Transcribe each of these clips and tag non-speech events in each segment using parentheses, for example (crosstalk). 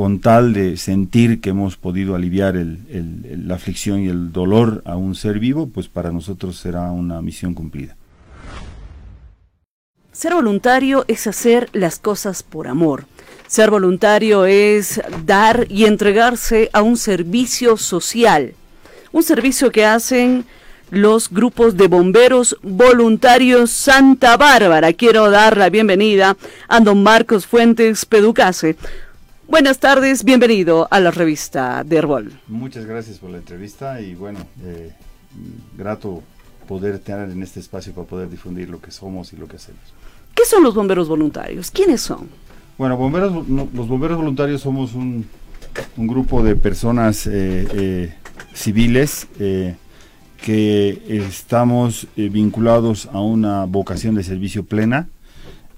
con tal de sentir que hemos podido aliviar la aflicción y el dolor a un ser vivo, pues para nosotros será una misión cumplida. Ser voluntario es hacer las cosas por amor. Ser voluntario es dar y entregarse a un servicio social. Un servicio que hacen los grupos de bomberos voluntarios Santa Bárbara. Quiero dar la bienvenida a don Marcos Fuentes Peducase. Buenas tardes, bienvenido a la revista de Herbol. Muchas gracias por la entrevista y bueno, eh, grato poder tener en este espacio para poder difundir lo que somos y lo que hacemos. ¿Qué son los bomberos voluntarios? ¿Quiénes son? Bueno, bomberos, los bomberos voluntarios somos un, grupo de personas eh, eh, civiles que estamos eh, vinculados a una vocación de servicio plena,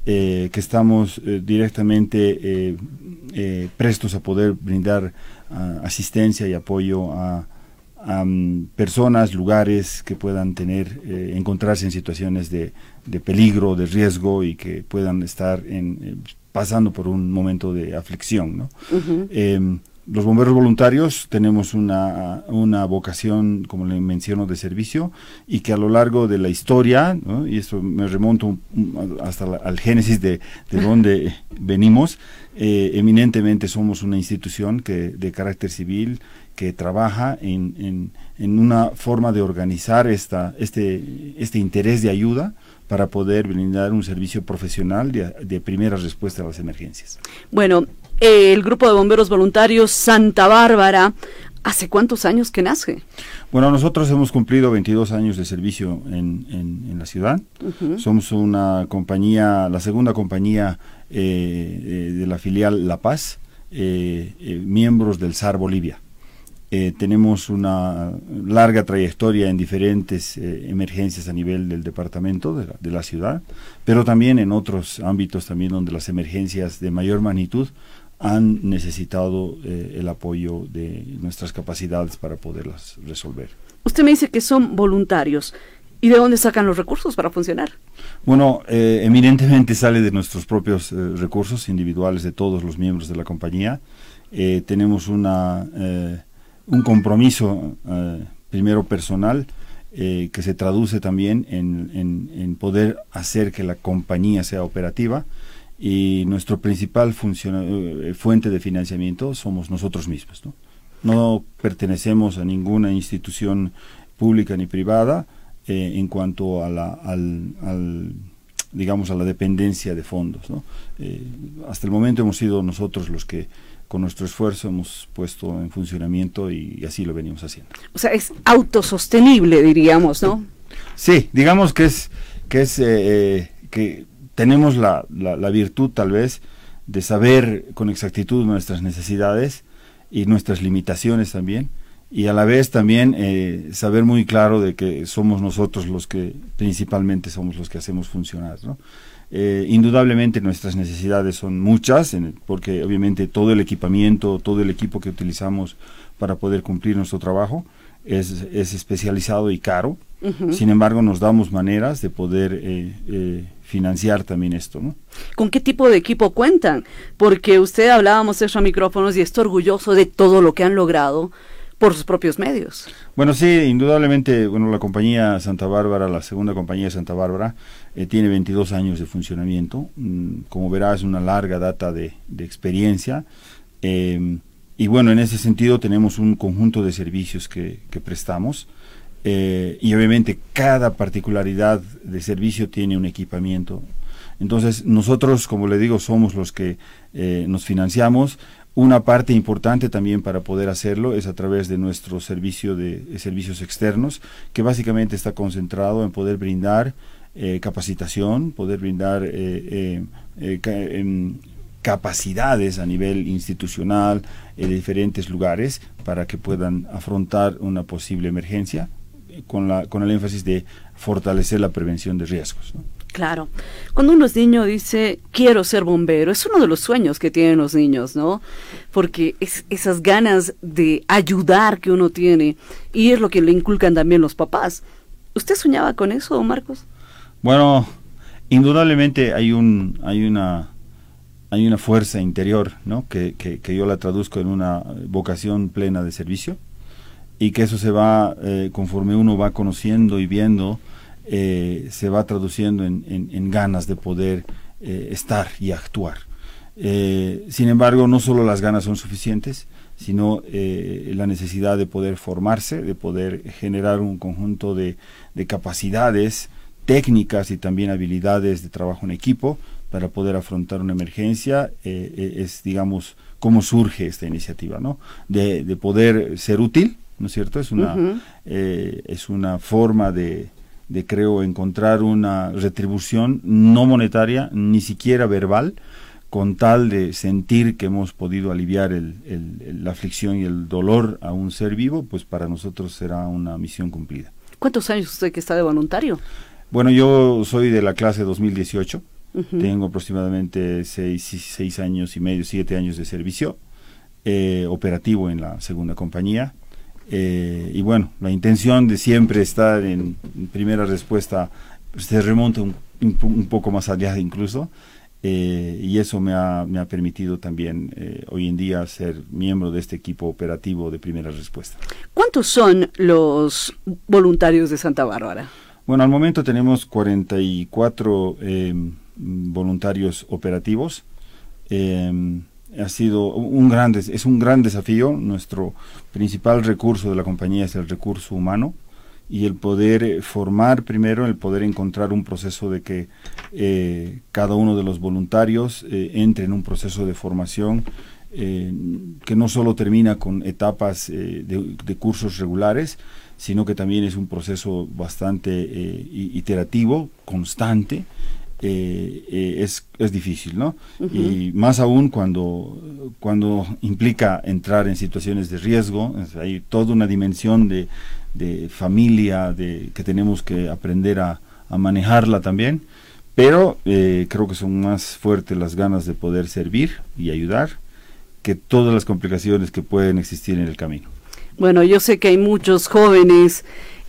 eh, que estamos eh, directamente prestos a poder brindar ah, asistencia y apoyo a, mm, personas, lugares que puedan tener, encontrarse en situaciones de, peligro, de riesgo y que puedan estar en, pasando por un momento de aflicción. ¿no? Los bomberos voluntarios tenemos una, una, vocación, como le menciono, de servicio y que a lo largo de la historia, y esto me remonto hasta al génesis de, de (laughs) donde venimos, eh, eminentemente somos una institución que de carácter civil que trabaja en, en, en una forma de organizar esta, este, este interés de ayuda para poder brindar un servicio profesional de, de primera respuesta a las emergencias. Bueno, el grupo de bomberos voluntarios Santa Bárbara. ¿Hace cuántos años que nace? Bueno, nosotros hemos cumplido 22 años de servicio en, en, la ciudad. Somos una compañía, la segunda compañía eh, eh, de la filial La Paz, eh, miembros del SAR Bolivia. tenemos una larga trayectoria en diferentes emergencias a nivel del departamento, de la, de la, ciudad, pero también en otros ámbitos también donde las emergencias de mayor magnitud han necesitado eh, el apoyo de nuestras capacidades para poderlas resolver. Usted me dice que son voluntarios. ¿Y de dónde sacan los recursos para funcionar? Bueno, eh, eminentemente sale de nuestros propios eh, recursos individuales de todos los miembros de la compañía. tenemos una, un compromiso, primero personal, que se traduce también en, en, poder hacer que la compañía sea operativa y nuestro principal eh, fuente de financiamiento somos nosotros mismos. ¿no? no pertenecemos a ninguna institución pública ni privada eh, en cuanto a la, al, digamos a la dependencia de fondos. ¿no? Eh, hasta el momento hemos sido nosotros los que con nuestro esfuerzo hemos puesto en funcionamiento y, así lo venimos haciendo. O sea, es autosostenible, diríamos, ¿no? Sí, digamos que es que es que tenemos la, la, virtud tal vez de saber con exactitud nuestras necesidades y nuestras limitaciones también y a la vez también eh, saber muy claro de que somos nosotros los que principalmente somos los que hacemos funcionar ¿no? Eh, indudablemente nuestras necesidades son muchas porque obviamente todo el equipamiento todo el equipo que utilizamos para poder cumplir nuestro trabajo es, es especializado y caro sin embargo nos damos maneras de poder eh, financiar también esto. ¿no? ¿Con qué tipo de equipo cuentan? Porque usted hablábamos de esos micrófonos y está orgulloso de todo lo que han logrado por sus propios medios. Bueno, sí, indudablemente, bueno, la compañía Santa Bárbara, la segunda compañía de Santa Bárbara, eh, tiene 22 años de funcionamiento. Mm, como verás, una larga data de, experiencia. Em, y bueno, en ese sentido tenemos un conjunto de servicios que, que prestamos. Eh, y obviamente cada particularidad de servicio tiene un equipamiento. Entonces nosotros, como le digo, somos los que eh, nos financiamos. Una parte importante también para poder hacerlo es a través de nuestro servicio de, servicios externos, que básicamente está concentrado en poder brindar eh, capacitación, poder brindar em, capacidades a nivel institucional de diferentes lugares para que puedan afrontar una posible emergencia con, la, con el énfasis de fortalecer la prevención de riesgos. Claro. Cuando uno es niño dice, quiero ser bombero, es uno de los sueños que tienen los niños, ¿no? Porque es esas ganas de ayudar que uno tiene y es lo que le inculcan también los papás. ¿Usted soñaba con eso, Marcos? Bueno, indudablemente hay un, hay una, hay una fuerza interior, ¿no? Que, que, yo la traduzco en una vocación plena de servicio y que eso se va, eh, conforme uno va conociendo y viendo, eh, se va traduciendo en, ganas de poder eh, estar y actuar. sin embargo, no solo las ganas son suficientes, sino la necesidad de poder formarse, de poder generar un conjunto de, de capacidades técnicas y también habilidades de trabajo en equipo para poder afrontar una emergencia es, digamos, cómo surge esta iniciativa, ¿no? De poder ser útil, ¿no es cierto? Es una, eh, es una forma de, de, creo, encontrar una retribución no monetaria, ni siquiera verbal, con tal de sentir que hemos podido aliviar el, el, la aflicción y el dolor a un ser vivo, pues para nosotros será una misión cumplida. ¿Cuántos años usted que está de voluntario? Bueno, yo soy de la clase 2018. Tengo aproximadamente seis, seis, años y medio, siete años de servicio eh, operativo en la segunda compañía. Eh, y bueno, la intención de siempre estar en, primera respuesta pues, se remonta un, un, poco más allá incluso. Eh, y eso me ha, me ha permitido también hoy en día ser miembro de este equipo operativo de primera respuesta. ¿Cuántos son los voluntarios de Santa Bárbara? Bueno, al momento tenemos 44 voluntarios operativos. Ha sido un gran, es un gran desafío. Nuestro principal recurso de la compañía es el recurso humano y el poder eh, formar primero, el poder encontrar un proceso de que eh, cada uno de los voluntarios eh, entre en un proceso de formación que no solo termina con etapas de, de, cursos regulares, sino que también es un proceso bastante iterativo, constante, eh, eh, es, es, difícil, ¿no? Y más aún cuando, cuando implica entrar en situaciones de riesgo, hay toda una dimensión de, de familia de, que tenemos que aprender a, a manejarla también, pero eh, creo que son más fuertes las ganas de poder servir y ayudar que todas las complicaciones que pueden existir en el camino. Bueno, yo sé que hay muchos jóvenes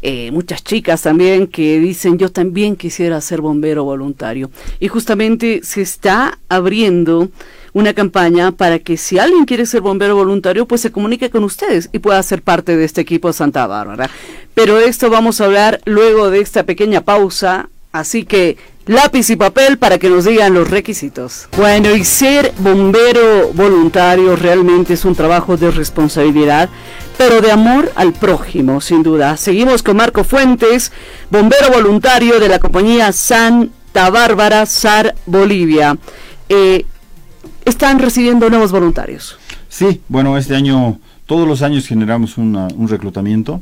eh, muchas chicas también que dicen yo también quisiera ser bombero voluntario. Y justamente se está abriendo una campaña para que si alguien quiere ser bombero voluntario, pues se comunique con ustedes y pueda ser parte de este equipo Santa Bárbara. Pero esto vamos a hablar luego de esta pequeña pausa, así que lápiz y papel para que nos digan los requisitos. Bueno, y ser bombero voluntario realmente es un trabajo de responsabilidad, pero de amor al prójimo, sin duda. Seguimos con Marco Fuentes, bombero voluntario de la compañía Santa Bárbara SAR Bolivia. Eh, ¿Están recibiendo nuevos voluntarios? Sí, bueno, este año todos los años generamos un reclutamiento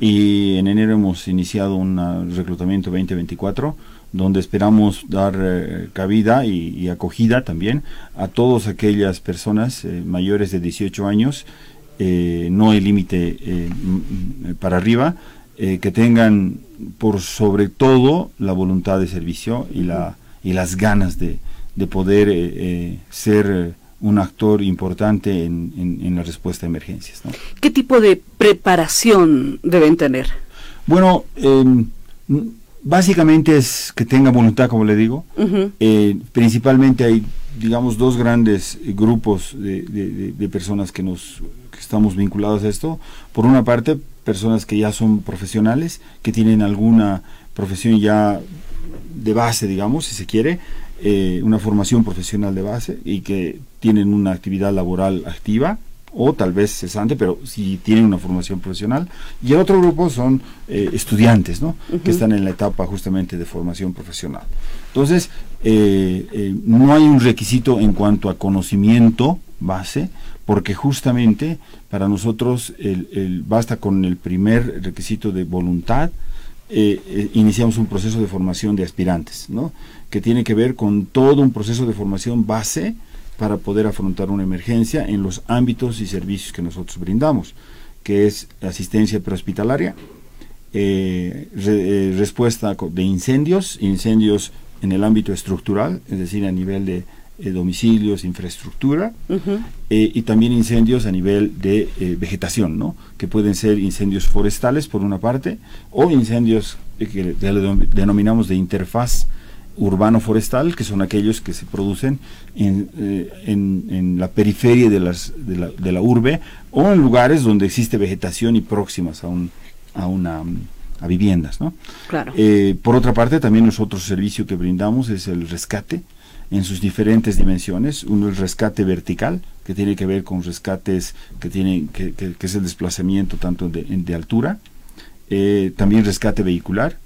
y en enero hemos iniciado un reclutamiento 2024 donde esperamos dar eh, cabida y, acogida también a todas aquellas personas eh, mayores de 18 años, eh, no hay límite para arriba, que tengan por sobre todo la voluntad de servicio y, la, y las ganas de, de poder ser un actor importante en, en, la respuesta a emergencias. ¿Qué tipo de preparación deben tener? Bueno, em, Básicamente es que tenga voluntad, como le digo. Eh, principalmente hay, digamos, dos grandes grupos de, personas que nos estamos vinculados a esto. Por una parte, personas que ya son profesionales, que tienen alguna profesión ya de base, digamos, si se quiere, eh, una formación profesional de base y que tienen una actividad laboral activa o tal vez cesante, pero si tienen una formación profesional. Y el otro grupo son eh, estudiantes, ¿no? Que están en la etapa justamente de formación profesional. Entonces, eh, eh, no hay un requisito en cuanto a conocimiento base, porque justamente para nosotros el, basta con el primer requisito de voluntad, iniciamos un proceso de formación de aspirantes, ¿no? Que tiene que ver con todo un proceso de formación base, para poder afrontar una emergencia en los ámbitos y servicios que nosotros brindamos, que es asistencia prehospitalaria, eh, eh, respuesta de incendios, incendios en el ámbito estructural, es decir, a nivel de eh, domicilios, infraestructura, y también incendios a nivel de vegetación, ¿no? que pueden ser incendios forestales por una parte, o incendios que denominamos de interfaz urbano-forestal, que son aquellos que se producen en, en, la periferia de, las, de, la, de la urbe o en lugares donde existe vegetación y próximas a, un, a una a viviendas, ¿no? Claro. por otra parte, también otro servicio que brindamos es el rescate en sus diferentes dimensiones. Uno es rescate vertical, que tiene que ver con rescates que tienen que, que, es el desplazamiento tanto de, de altura, eh, también rescate vehicular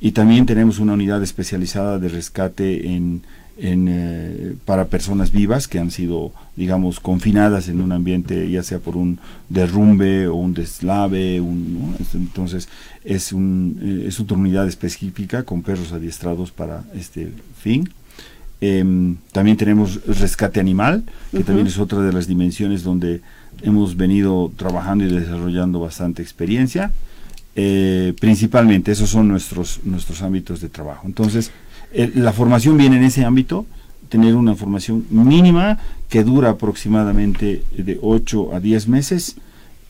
y también tenemos una unidad especializada de rescate en, en eh, para personas vivas que han sido digamos confinadas en un ambiente ya sea por un derrumbe o un deslave un, entonces es un eh, es otra unidad específica con perros adiestrados para este fin. Em, también tenemos rescate animal, que también es otra de las dimensiones donde hemos venido trabajando y desarrollando bastante experiencia. Eh, principalmente, esos son nuestros, nuestros ámbitos de trabajo. Entonces, eh, la formación viene en ese ámbito, tener una formación mínima que dura aproximadamente de 8 a 10 meses.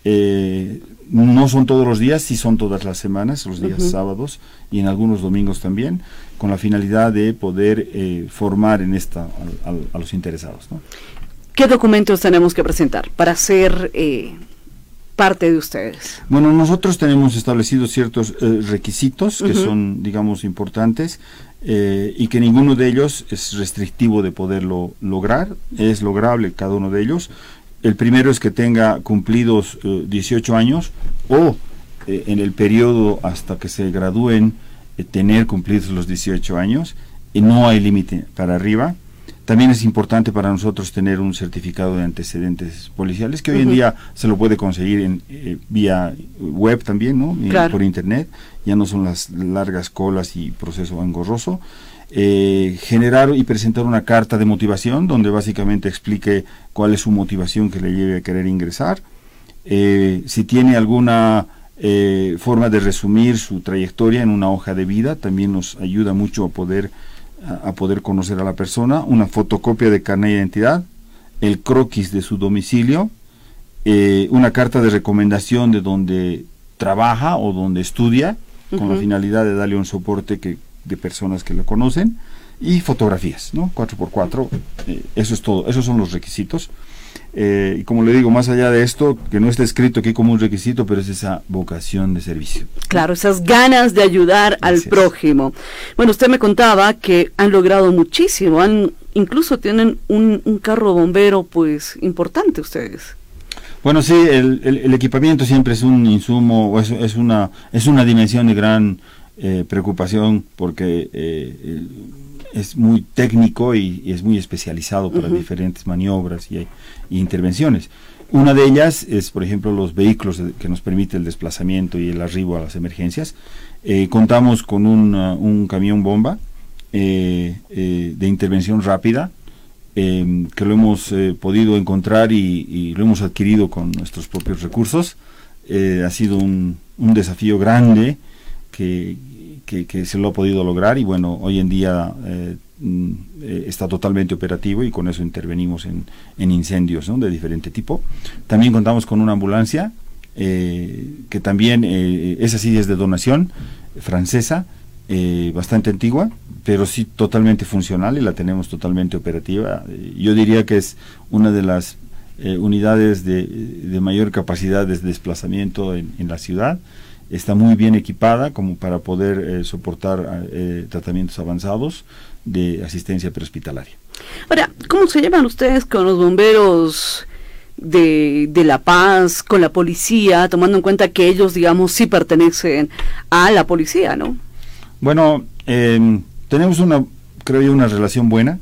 Eh, no son todos los días, sí son todas las semanas, los días sábados y en algunos domingos también con la finalidad de poder eh, formar en esta a, los interesados. ¿Qué documentos tenemos que presentar para ser eh, parte de ustedes? Bueno, nosotros tenemos establecidos ciertos eh, requisitos que son, digamos, importantes y que ninguno de ellos es restrictivo de poderlo lograr, es lograble cada uno de ellos. El primero es que tenga cumplidos 18 años o en el periodo hasta que se gradúen tener cumplidos los 18 años y no hay límite para arriba. También es importante para nosotros tener un certificado de antecedentes policiales, que hoy en día se lo puede conseguir en, eh, vía web también, ¿no? Por internet. Ya no son las largas colas y proceso engorroso. Eh, generar y presentar una carta de motivación donde básicamente explique cuál es su motivación que le lleve a querer ingresar. Eh, si tiene alguna eh, forma de resumir su trayectoria en una hoja de vida, también nos ayuda mucho a poder, a, poder conocer a la persona, una fotocopia de carnet de identidad, el croquis de su domicilio, eh, una carta de recomendación de donde trabaja o donde estudia, con la finalidad de darle un soporte que, de personas que lo conocen, y fotografías, ¿no? 4x4, eh, eso es todo, esos son los requisitos. Eh, y como le digo, más allá de esto, que no está escrito aquí como un requisito, pero es esa vocación de servicio. Claro, esas ganas de ayudar al prójimo. Bueno, usted me contaba que han logrado muchísimo, han incluso tienen un, carro bombero, pues, importante ustedes. Bueno, sí, el, equipamiento siempre es un insumo, es, es, una, es una dimensión de gran eh, preocupación porque eh, es muy técnico y, es muy especializado para diferentes maniobras y, intervenciones. Una de ellas es, por ejemplo, los vehículos que nos permite el desplazamiento y el arribo a las emergencias. Eh, contamos con un camión bomba eh, eh, de intervención rápida que lo hemos podido encontrar y, lo hemos adquirido con nuestros propios recursos. ha sido un, un desafío grande que, que, se lo ha podido lograr y bueno, hoy en día eh, mm, eh, está totalmente operativo y con eso intervenimos en, en incendios de diferente tipo. También contamos con una ambulancia eh, que también es así desde donación francesa, bastante antigua, pero sí totalmente funcional y la tenemos totalmente operativa. yo diría que es una de las unidades de, de, mayor capacidad de desplazamiento en, en la ciudad está muy bien equipada como para poder eh, soportar eh, tratamientos avanzados de asistencia prehospitalaria. Ahora, ¿cómo se llevan ustedes con los bomberos de, de, La Paz, con la policía, tomando en cuenta que ellos, digamos, sí pertenecen a la policía, ¿no? Bueno, em, tenemos una, creo yo, una relación buena,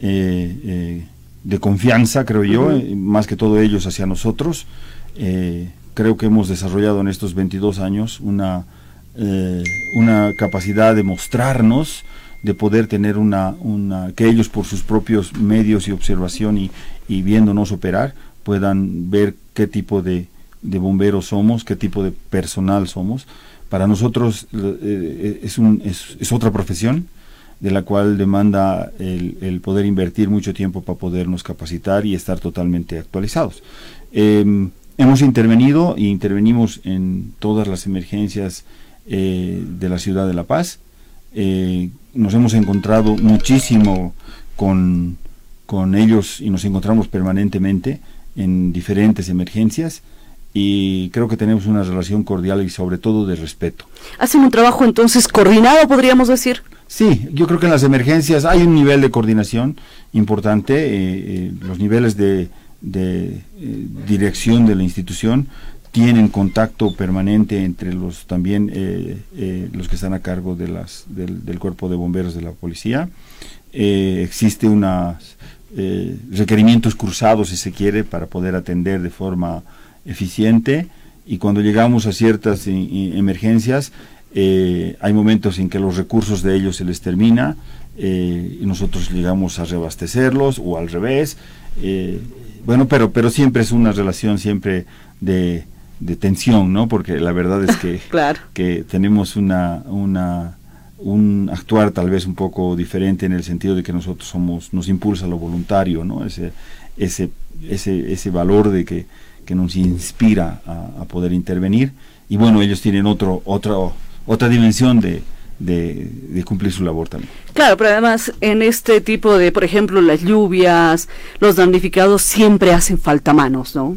eh, de confianza, creo yo, más que todo ellos hacia nosotros creo que hemos desarrollado en estos 22 años una, eh, una capacidad de mostrarnos, de poder tener una, una, que ellos por sus propios medios y observación y, viéndonos operar puedan ver qué tipo de, bomberos somos, qué tipo de personal somos. Para nosotros eh, es, un, es, otra profesión de la cual demanda el, el, poder invertir mucho tiempo para podernos capacitar y estar totalmente actualizados. Eh, Hemos intervenido e intervenimos en todas las emergencias eh, de la ciudad de La Paz. Eh, nos hemos encontrado muchísimo con, con ellos y nos encontramos permanentemente en diferentes emergencias y creo que tenemos una relación cordial y sobre todo de respeto. ¿Hacen un trabajo entonces coordinado, podríamos decir? Sí, yo creo que en las emergencias hay un nivel de coordinación importante, eh, eh, los niveles de, de eh, dirección de la institución tienen contacto permanente entre los también los que están a cargo de las, del, cuerpo de bomberos de la policía. existe unos requerimientos cruzados, si se quiere, para poder atender de forma eficiente y cuando llegamos a ciertas emergencias eh, hay momentos en que los recursos de ellos se les termina eh, y nosotros llegamos a reabastecerlos o al revés. Bueno, pero, pero siempre es una relación siempre de, tensión, ¿no? Porque la verdad es que, (laughs) que tenemos una, una, un actuar tal vez un poco diferente en el sentido de que nosotros somos, nos impulsa lo voluntario, ¿no? Ese, ese, ese, ese valor de que que nos inspira a, poder intervenir. Y bueno, ellos tienen otro, otro, otra dimensión de, de, cumplir su labor también. Claro, pero además en este tipo de, por ejemplo, las lluvias, los damnificados, siempre hacen falta manos, ¿no?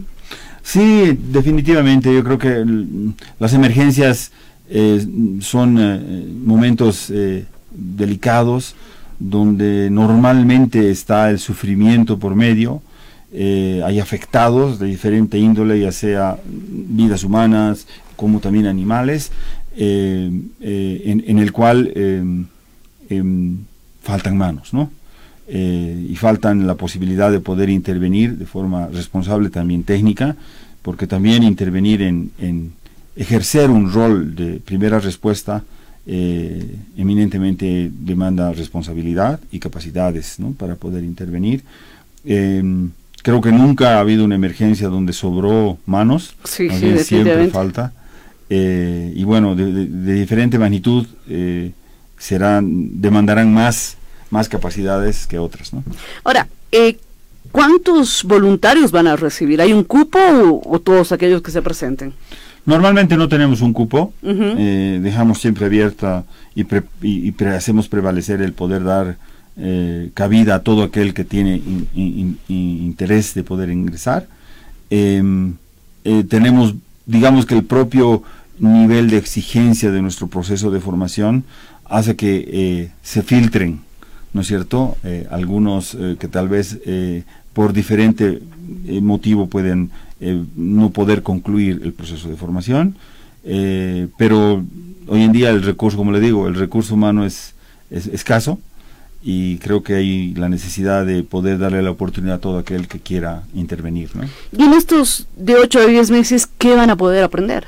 Sí, definitivamente. Yo creo que las emergencias eh, son eh, momentos eh, delicados donde normalmente está el sufrimiento por medio eh, hay afectados de diferente índole, ya sea vidas humanas como también animales, eh, eh, en, el cual em, em, faltan manos, ¿no? y faltan la posibilidad de poder intervenir de forma responsable, también técnica, porque también intervenir en, en ejercer un rol de primera respuesta eminentemente demanda responsabilidad y capacidades ¿no? para poder intervenir. Em, creo que nunca ha habido una emergencia donde sobró manos, sí, siempre falta. Eh, y bueno, de, diferente magnitud eh, serán, demandarán más, más capacidades que otras. ¿no? Ahora, eh, ¿cuántos voluntarios van a recibir? ¿Hay un cupo o, todos aquellos que se presenten? Normalmente no tenemos un cupo, dejamos siempre abierta y, y hacemos prevalecer el poder dar eh, cabida a todo aquel que tiene interés de poder ingresar. Em, eh, tenemos, digamos que el propio nivel de exigencia de nuestro proceso de formación hace que eh, se filtren, ¿no es cierto? algunos que tal vez por diferente motivo pueden no poder concluir el proceso de formación, pero hoy en día el recurso, como le digo, el recurso humano es, es escaso y creo que hay la necesidad de poder darle la oportunidad a todo aquel que quiera intervenir. ¿no? Y en estos de 8 a 10 meses, ¿qué van a poder aprender?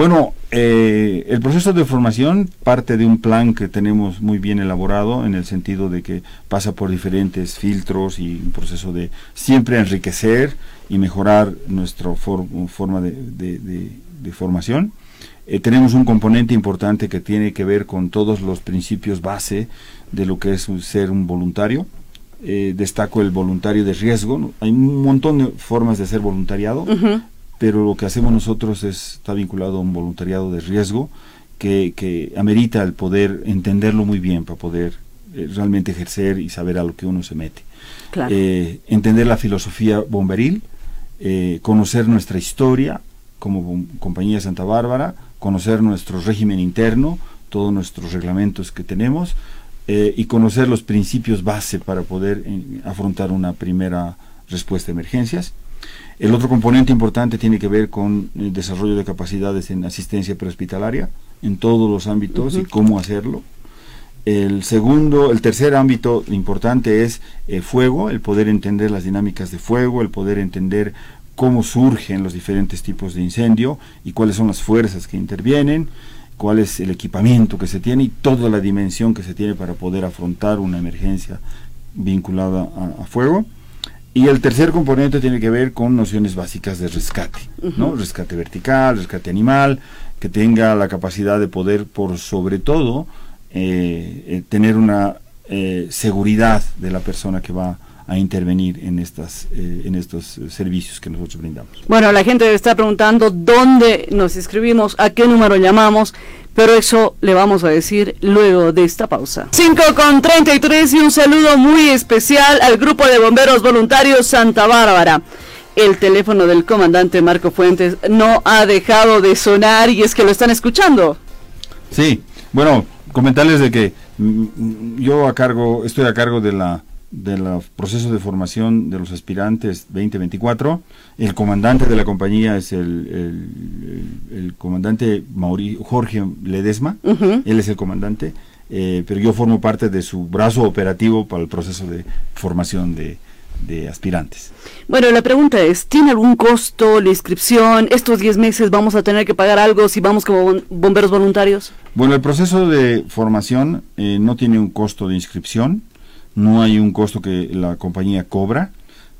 Bueno, eh, el proceso de formación parte de un plan que tenemos muy bien elaborado en el sentido de que pasa por diferentes filtros y un proceso de siempre enriquecer y mejorar nuestra forma de, formación. Eh, tenemos un componente importante que tiene que ver con todos los principios base de lo que es ser un voluntario. Eh, destaco el voluntario de riesgo. Hay un montón de formas de ser voluntariado, pero lo que hacemos nosotros es, está vinculado a un voluntariado de riesgo que, que amerita el poder entenderlo muy bien para poder eh, realmente ejercer y saber a lo que uno se mete. entender la filosofía bomberil, conocer nuestra historia como compañía Santa Bárbara, conocer nuestro régimen interno, todos nuestros reglamentos que tenemos eh, y conocer los principios base para poder eh, afrontar una primera respuesta a emergencias. El otro componente importante tiene que ver con el desarrollo de capacidades en asistencia prehospitalaria en todos los ámbitos y cómo hacerlo. El segundo, el tercer ámbito importante es eh, fuego, el poder entender las dinámicas de fuego, el poder entender cómo surgen los diferentes tipos de incendio y cuáles son las fuerzas que intervienen, cuál es el equipamiento que se tiene y toda la dimensión que se tiene para poder afrontar una emergencia vinculada a, fuego. Y el tercer componente tiene que ver con nociones básicas de rescate, ¿no? Rescate vertical, rescate animal, que tenga la capacidad de poder, por sobre todo, eh, eh, tener una eh, seguridad de la persona que va a intervenir en, estas, eh, en estos servicios que nosotros brindamos. Bueno, la gente está preguntando dónde nos inscribimos, a qué número llamamos, pero eso le vamos a decir luego de esta pausa. 5 con 33 y un saludo muy especial al grupo de bomberos voluntarios Santa Bárbara. El teléfono del comandante Marco Fuentes no ha dejado de sonar y es que lo están escuchando. Sí, bueno, comentarles de que mm, mm, yo a cargo, estoy a cargo de la del proceso de formación de los aspirantes 2024. El comandante de la compañía es el, el, comandante Mauri, Jorge Ledesma, él es el comandante, eh, pero yo formo parte de su brazo operativo para el proceso de formación de, de aspirantes. Bueno, la pregunta es, ¿tiene algún costo la inscripción? ¿Estos 10 meses vamos a tener que pagar algo si vamos como bomberos voluntarios? Bueno, el proceso de formación eh, no tiene un costo de inscripción no hay un costo que la compañía cobra.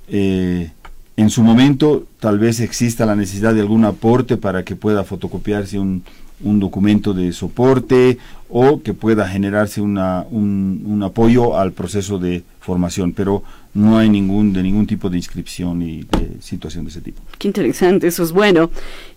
Eh, en su momento tal vez exista la necesidad de algún aporte para que pueda fotocopiarse un, documento de soporte o que pueda generarse una, un, apoyo al proceso de formación, pero no hay ningún de ningún tipo de inscripción y de situación de ese tipo. Qué interesante, eso es bueno.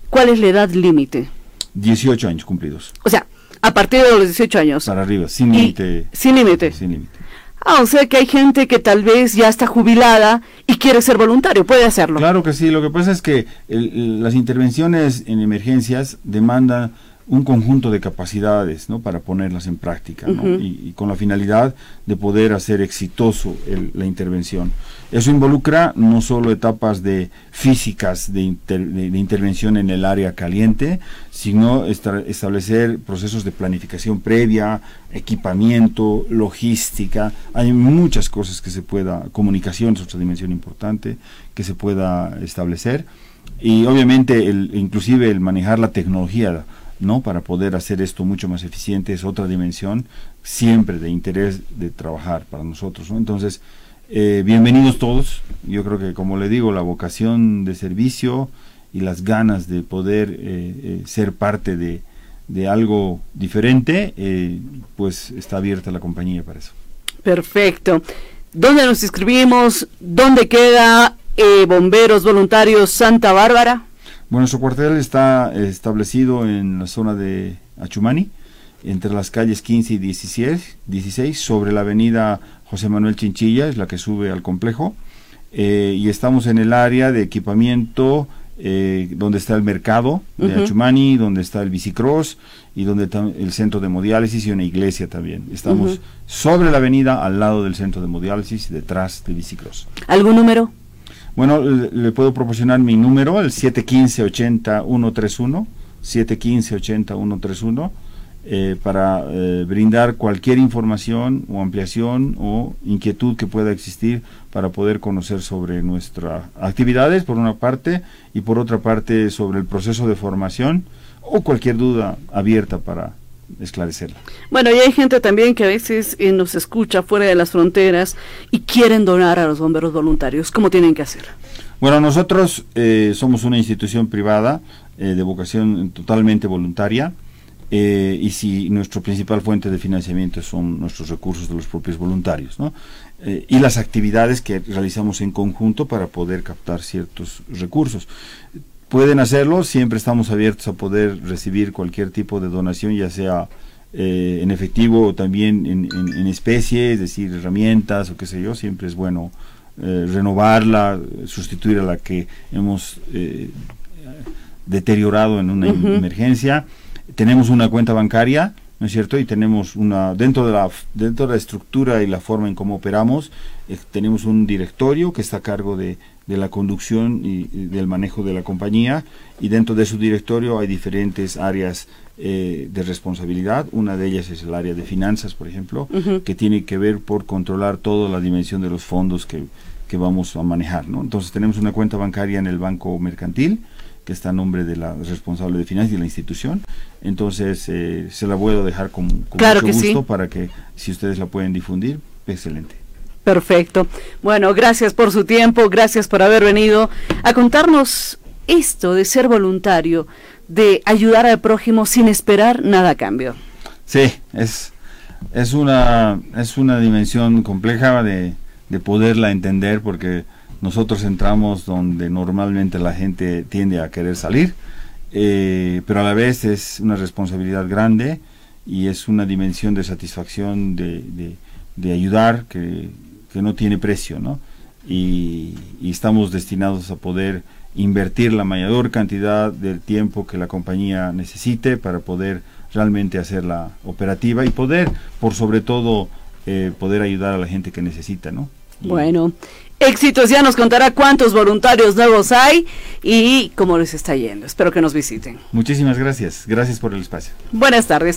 ¿Cuál es la edad límite? 18 años cumplidos. O sea, a partir de los 18 años. Para arriba, sin límite. Sin límite. Sin límite. Ah, o sea que hay gente que tal vez ya está jubilada y quiere ser voluntario, puede hacerlo. Claro que sí, lo que pasa es que las intervenciones en emergencias demandan un conjunto de capacidades ¿no? para ponerlas en práctica y, con la finalidad de poder hacer exitoso la intervención. Eso involucra no solo etapas de físicas de, intervención en el área caliente, sino establecer procesos de planificación previa, equipamiento, logística. Hay muchas cosas que se pueda, comunicación es otra dimensión importante que se pueda establecer y obviamente el, inclusive el manejar la tecnología ¿no? Para poder hacer esto mucho más eficiente es otra dimensión siempre de interés de trabajar para nosotros, ¿no? Entonces, eh, bienvenidos todos. Yo creo que, como le digo, la vocación de servicio y las ganas de poder eh, eh, ser parte de, de algo diferente, pues está abierta la compañía para eso. Perfecto. ¿Dónde nos inscribimos? ¿Dónde queda Bomberos Voluntarios Santa Bárbara? Bueno, su cuartel está establecido en la zona de Achumani, entre las calles 15 y 16, 16 sobre la avenida José Manuel Chinchilla, es la que sube al complejo, eh, y estamos en el área de equipamiento eh, donde está el mercado de Achumani, donde está el bicicross y donde está el centro de hemodiálisis y una iglesia también. Estamos sobre la avenida, al lado del centro de hemodiálisis, detrás del bicicross. ¿Algún número? Bueno, le, puedo proporcionar mi número, el 715-80-131, 715-80-131, eh, para eh, brindar cualquier información o ampliación o inquietud que pueda existir para poder conocer sobre nuestras actividades, por una parte, y por otra parte sobre el proceso de formación o cualquier duda abierta para esclarecerla. Bueno, y hay gente también que a veces eh, nos escucha fuera de las fronteras y quieren donar a los bomberos voluntarios. ¿Cómo tienen que hacer? Bueno, nosotros eh, somos una institución privada eh, de vocación totalmente voluntaria. y si nuestra principal fuente de financiamiento son nuestros recursos de los propios voluntarios, ¿no? y las actividades que realizamos en conjunto para poder captar ciertos recursos pueden hacerlo, siempre estamos abiertos a poder recibir cualquier tipo de donación, ya sea eh, en efectivo o también en, especie, es decir, herramientas o qué sé yo, siempre es bueno eh, renovarla, sustituir a la que hemos eh, deteriorado en una emergencia. Tenemos una cuenta bancaria, ¿no es cierto? Y tenemos una, dentro de la, dentro de la estructura y la forma en cómo operamos, tenemos un directorio que está a cargo de de la conducción y, del manejo de la compañía y dentro de su directorio hay diferentes áreas eh, de responsabilidad. Una de ellas es el área de finanzas, por ejemplo, que tiene que ver por controlar toda la dimensión de los fondos que, que vamos a manejar. ¿no? Entonces tenemos una cuenta bancaria en el Banco Mercantil que está a nombre de la responsable de finanzas y de la institución. Entonces eh, se la voy a dejar con, mucho gusto para que si ustedes la pueden difundir, excelente. Perfecto. Bueno, gracias por su tiempo, gracias por haber venido a contarnos esto de ser voluntario, de ayudar al prójimo sin esperar nada a cambio. Sí, es, es, una, es una dimensión compleja de, de poderla entender porque nosotros entramos donde normalmente la gente tiende a querer salir eh, pero a la vez es una responsabilidad grande y es una dimensión de satisfacción de, de, ayudar que, que, no tiene precio, ¿no? Y, y, estamos destinados a poder invertir la mayor cantidad del tiempo que la compañía necesite para poder realmente hacerla operativa y poder, por sobre todo, eh, poder ayudar a la gente que necesita, ¿no? bueno, éxitos, ya nos contará cuántos voluntarios nuevos hay y cómo les está yendo. Espero que nos visiten. Muchísimas gracias, gracias por el espacio. Buenas tardes.